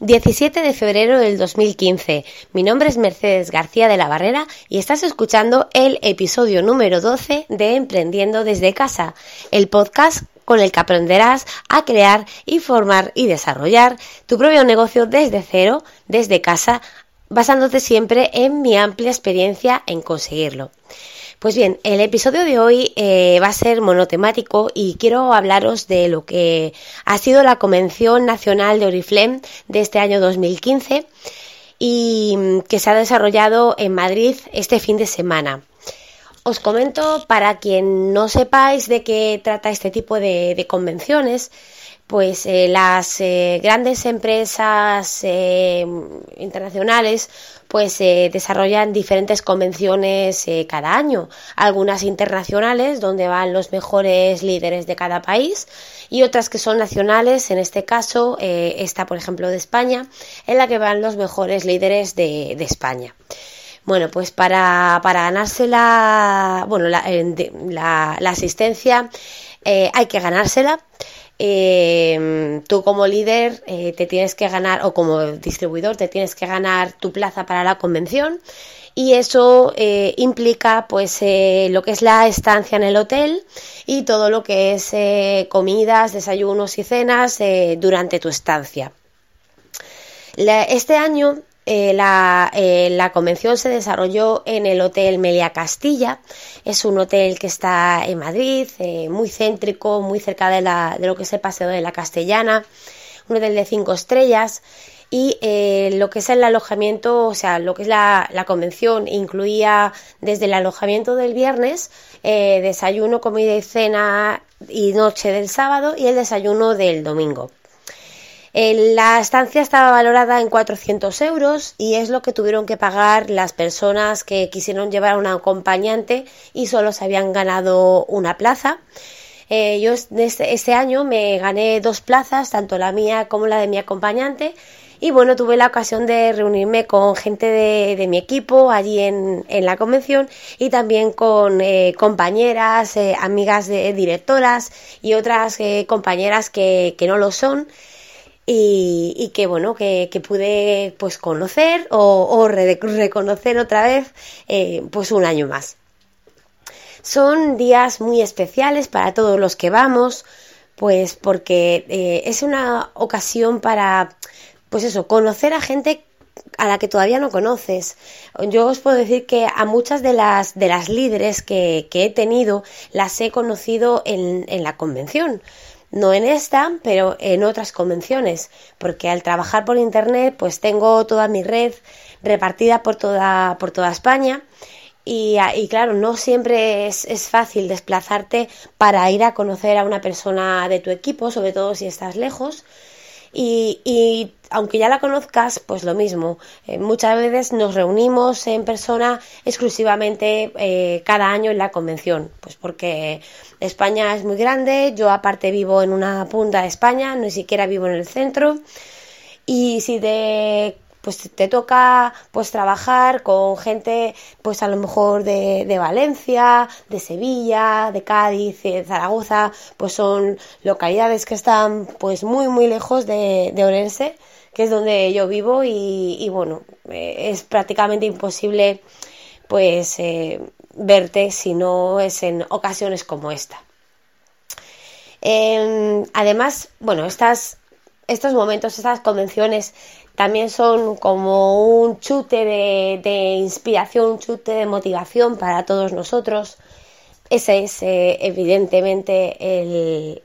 17 de febrero del 2015. Mi nombre es Mercedes García de la Barrera y estás escuchando el episodio número 12 de Emprendiendo desde casa, el podcast con el que aprenderás a crear, informar y desarrollar tu propio negocio desde cero, desde casa, basándote siempre en mi amplia experiencia en conseguirlo. Pues bien, el episodio de hoy eh, va a ser monotemático y quiero hablaros de lo que ha sido la Convención Nacional de Oriflame de este año 2015 y mm, que se ha desarrollado en Madrid este fin de semana. Os comento para quien no sepáis de qué trata este tipo de convenciones, pues eh, las eh, grandes empresas eh, internacionales pues desarrollan diferentes convenciones cada año, algunas internacionales donde van los mejores líderes de cada país y otras que son nacionales, en este caso esta por ejemplo de España, en la que van los mejores líderes de, España. Bueno, pues para, para ganarse la, bueno, la, la asistencia hay que ganársela. Eh, tú como líder eh, te tienes que ganar, o como distribuidor te tienes que ganar tu plaza para la convención y eso eh, implica pues lo que es la estancia en el hotel y todo lo que es comidas, desayunos y cenas durante tu estancia. este año eh, eh, la, convención se desarrolló en el Hotel Melia Castilla. Es un hotel que está en Madrid, eh, muy céntrico, muy cerca de, lo que es el Paseo de la Castellana. Un hotel de cinco estrellas. Y lo que es el alojamiento, o sea, lo que es la, la convención, incluía desde el alojamiento del viernes, desayuno, comida y cena y noche del sábado y el desayuno del domingo. La estancia estaba valorada en 400 euros y es lo que tuvieron que pagar las personas que quisieron llevar a un acompañante y solo se habían ganado una plaza. Eh, yo este, este, año me gané dos plazas, tanto la mía como la de mi acompañante. Y bueno, tuve la ocasión de reunirme con gente de, mi equipo allí en, la convención y también con eh, compañeras, eh, amigas de directoras y otras compañeras que no lo son y, que bueno, que, pude pues conocer o, reconocer otra vez eh, pues un año más. Son días muy especiales para todos los que vamos, pues porque eh, es una ocasión para, pues eso, conocer a gente a la que todavía no conoces. Yo os puedo decir que a muchas de las, de las líderes que, he tenido las he conocido en, en la convención no en esta, pero en otras convenciones, porque al trabajar por internet, pues tengo toda mi red repartida por toda, por toda España. Y, claro, no siempre es, es, fácil desplazarte para ir a conocer a una persona de tu equipo, sobre todo si estás lejos. Y, aunque ya la conozcas, pues lo mismo. Eh, muchas veces nos reunimos en persona exclusivamente eh, cada año en la convención, pues porque España es muy grande, yo aparte vivo en una punta de España, ni siquiera vivo en el centro. Y si de pues te toca pues trabajar con gente pues a lo mejor de, de, Valencia, de Sevilla, de Cádiz, de Zaragoza, pues son localidades que están pues muy muy lejos de, de Orense, que es donde yo vivo y, bueno, eh, es prácticamente imposible pues eh, verte si no es en ocasiones como esta. además, bueno, estas, estos momentos, estas convenciones también son como un chute de, inspiración, un chute de motivación para todos nosotros. Esa es eh, evidentemente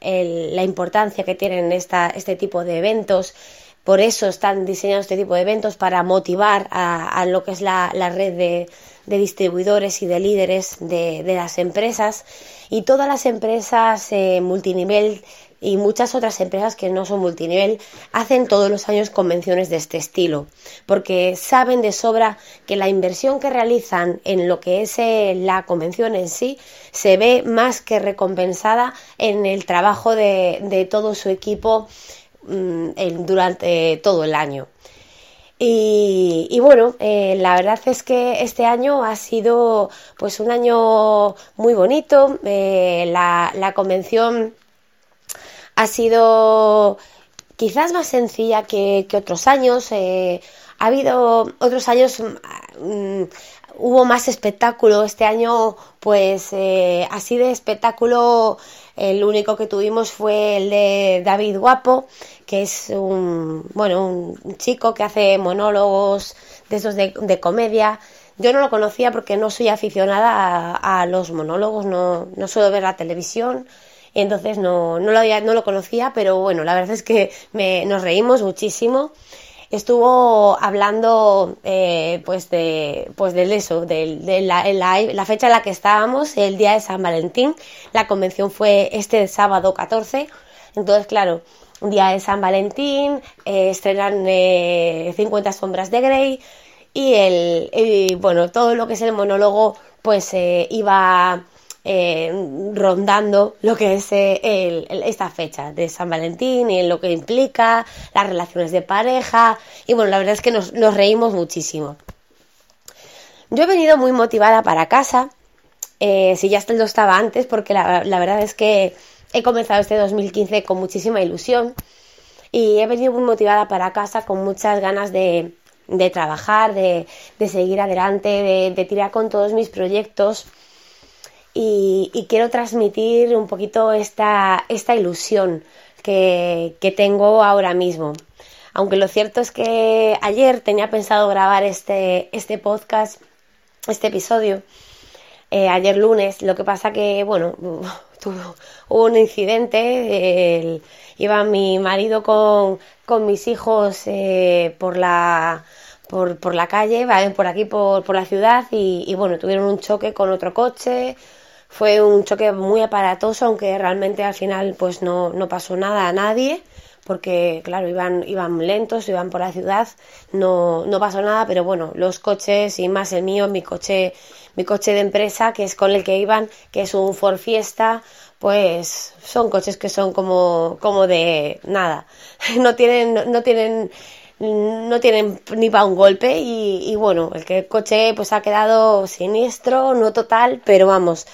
la importancia que tienen este tipo de eventos. Por eso están diseñados este tipo de eventos para motivar a, lo que es la, red de, distribuidores y de líderes de, las empresas. Y todas las empresas eh, multinivel y muchas otras empresas que no son multinivel hacen todos los años convenciones de este estilo, porque saben de sobra que la inversión que realizan en lo que es eh, la convención en sí se ve más que recompensada en el trabajo de, todo su equipo mm, durante todo el año. Y, bueno, eh, la verdad es que este año ha sido pues un año muy bonito. Eh, la, la convención ha sido quizás más sencilla que, otros años. Eh, ha habido otros años, mm, hubo más espectáculo. Este año, pues así de espectáculo, el único que tuvimos fue el de David Guapo, que es un, bueno, un chico que hace monólogos de esos de, comedia. Yo no lo conocía porque no soy aficionada a, los monólogos, no, no suelo ver la televisión entonces no, no, lo, no lo conocía, pero bueno, la verdad es que me, nos reímos muchísimo. Estuvo hablando eh, pues de pues del eso, de, la, fecha en la que estábamos, el día de San Valentín. La convención fue este sábado 14. Entonces, claro, día de San Valentín, eh, estrenan 50 eh, sombras de Grey, y el, bueno, todo lo que es el monólogo pues eh, iba eh, rondando lo que es eh, esta fecha de San Valentín y lo que implica las relaciones de pareja y bueno, la verdad es que nos, reímos muchísimo. Yo he venido muy motivada para casa, si ya lo estaba antes, porque la, la verdad es que he comenzado este 2015 con muchísima ilusión y he venido muy motivada para casa con muchas ganas de, de trabajar, de, seguir adelante, de, tirar con todos mis proyectos. Y, quiero transmitir un poquito esta, esta ilusión que, tengo ahora mismo. Aunque lo cierto es que ayer tenía pensado grabar este, este podcast, este episodio, eh, ayer lunes, lo que pasa que, bueno, tuvo un incidente, iba mi marido con, con mis hijos eh, por la por, por la calle, por aquí, por, por la ciudad, y, bueno, tuvieron un choque con otro coche. Fue un choque muy aparatoso, aunque realmente al final pues no, no pasó nada a nadie, porque claro, iban, iban lentos, iban por la ciudad, no, no pasó nada, pero bueno, los coches y más el mío, mi coche, mi coche de empresa, que es con el que iban, que es un Ford Fiesta, pues son coches que son como, como de nada, no tienen, no tienen no tienen ni para un golpe y, bueno, el que el coche pues ha quedado siniestro, no total, pero vamos,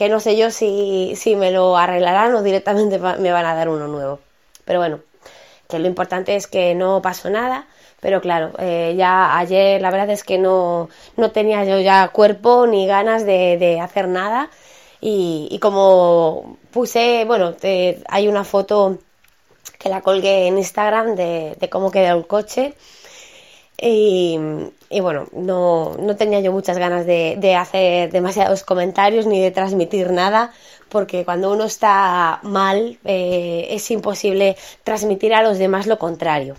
que no sé yo si, si me lo arreglarán o directamente me van a dar uno nuevo. Pero bueno, que lo importante es que no pasó nada, pero claro, eh, ya ayer la verdad es que no, no tenía yo ya cuerpo ni ganas de, de hacer nada y, y como puse, bueno, hay una foto que la colgué en Instagram de, cómo quedó el coche. Y, bueno, no, tenía yo muchas ganas de, hacer demasiados comentarios ni de transmitir nada, porque cuando uno está mal eh, es imposible transmitir a los demás lo contrario.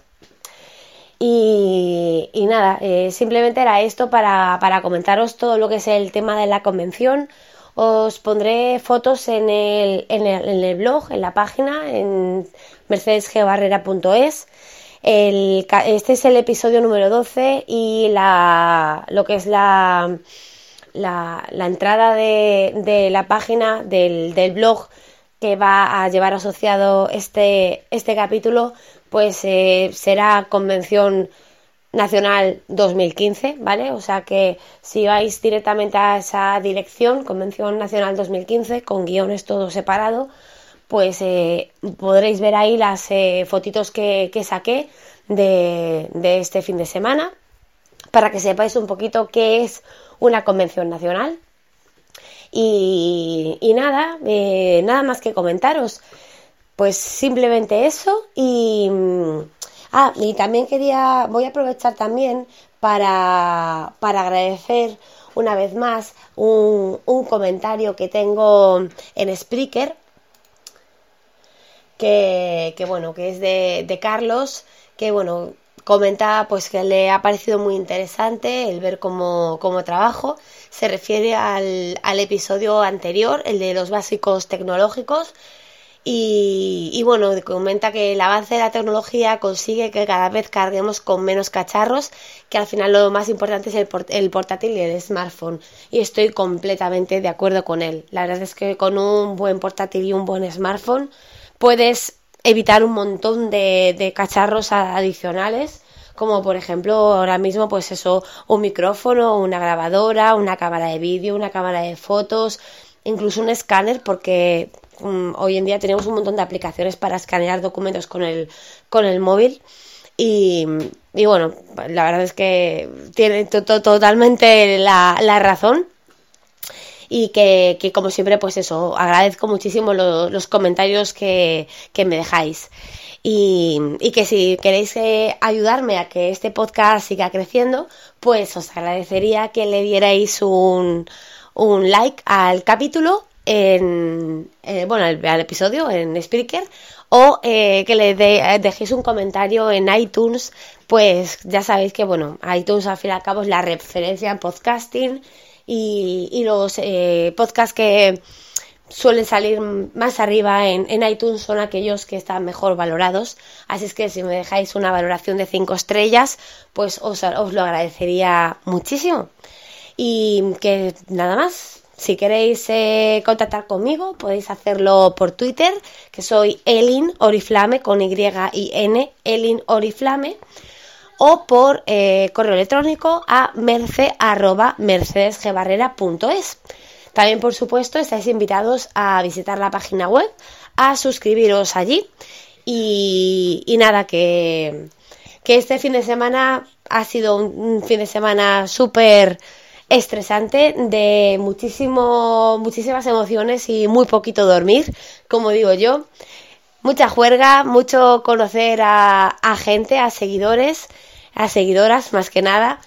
Y, nada, eh, simplemente era esto para, para comentaros todo lo que es el tema de la convención, os pondré fotos en el, en el, blog, en la página, en mercedesgebarrera.es. El, este es el episodio número 12 y la, lo que es la, la, entrada de, la página del, del, blog que va a llevar asociado este, este capítulo, pues eh, será convención Nacional 2015, ¿vale? O sea que si vais directamente a esa dirección, Convención Nacional 2015, con guiones todo separado, pues eh, podréis ver ahí las eh, fotitos que, saqué de, este fin de semana, para que sepáis un poquito qué es una convención nacional. Y, nada, eh, nada más que comentaros. Pues simplemente eso y Ah, y también quería, voy a aprovechar también para, para agradecer una vez más un, un, comentario que tengo en Spreaker, que, que bueno, que es de, Carlos, que bueno, comenta pues que le ha parecido muy interesante el ver cómo, cómo trabajo. Se refiere al, al episodio anterior, el de los básicos tecnológicos, y, bueno, comenta que el avance de la tecnología consigue que cada vez carguemos con menos cacharros, que al final lo más importante es el, el, portátil y el smartphone. Y estoy completamente de acuerdo con él. La verdad es que con un buen portátil y un buen smartphone puedes evitar un montón de, cacharros adicionales como por ejemplo ahora mismo pues eso un micrófono una grabadora una cámara de vídeo una cámara de fotos incluso un escáner porque mm, hoy en día tenemos un montón de aplicaciones para escanear documentos con el, con el móvil. Y, bueno, la verdad es que tiene totalmente la, razón. Y que, como siempre, pues eso, agradezco muchísimo los comentarios que, que me dejáis. Y, que si queréis eh, ayudarme a que este podcast siga creciendo, pues os agradecería que le dierais un, un like al capítulo en eh, bueno al, episodio en Spreaker o eh, que le dejéis un comentario en iTunes pues ya sabéis que bueno iTunes al fin y al cabo es la referencia en podcasting y, los podcasts que suelen salir más arriba en, iTunes son aquellos que están mejor valorados. Así es que si me dejáis una valoración de 5 estrellas, pues os, lo agradecería muchísimo. Y que nada más, si queréis eh, contactar conmigo, podéis hacerlo por Twitter, que soy Elin Oriflame con Y y N, Elin Oriflame, o por eh, correo electrónico a merce mercedesgebarrera.es. También, por supuesto, estáis invitados a visitar la página web, a suscribiros allí y, nada, que, este fin de semana ha sido un, fin de semana súper estresante, de muchísimo, muchísimas emociones y muy poquito dormir, como digo yo. Mucha juerga, mucho conocer a gente, a seguidores, a seguidoras más que nada.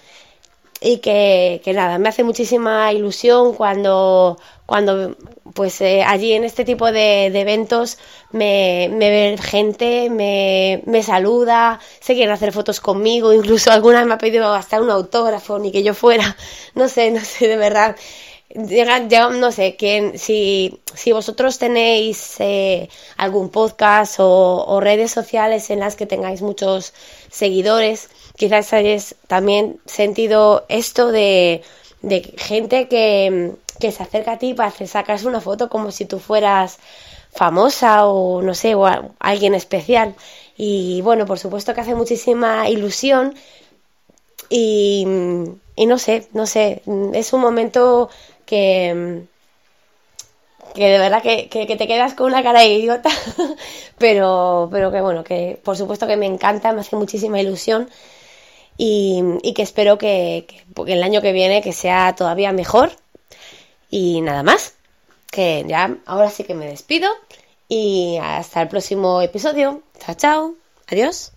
Y que, nada, me hace muchísima ilusión cuando, cuando pues eh, allí en este tipo de, eventos me, me, ve gente, me, me saluda, se quieren hacer fotos conmigo, incluso alguna me ha pedido hasta un autógrafo, ni que yo fuera, no sé, no sé, de verdad. Llega, no sé, que si, si vosotros tenéis eh, algún podcast o, redes sociales en las que tengáis muchos seguidores, quizás hayas también sentido esto de, gente que, se acerca a ti para sacarse una foto como si tú fueras famosa o no sé, o alguien especial. Y bueno, por supuesto que hace muchísima ilusión y, y no sé, no sé, es un momento que, que de verdad que, te quedas con una cara de idiota, pero, pero que bueno, que por supuesto que me encanta, me hace muchísima ilusión y, que espero que, que, el año que viene que sea todavía mejor. Y nada más, que ya ahora sí que me despido y hasta el próximo episodio. Chao, chao, adiós.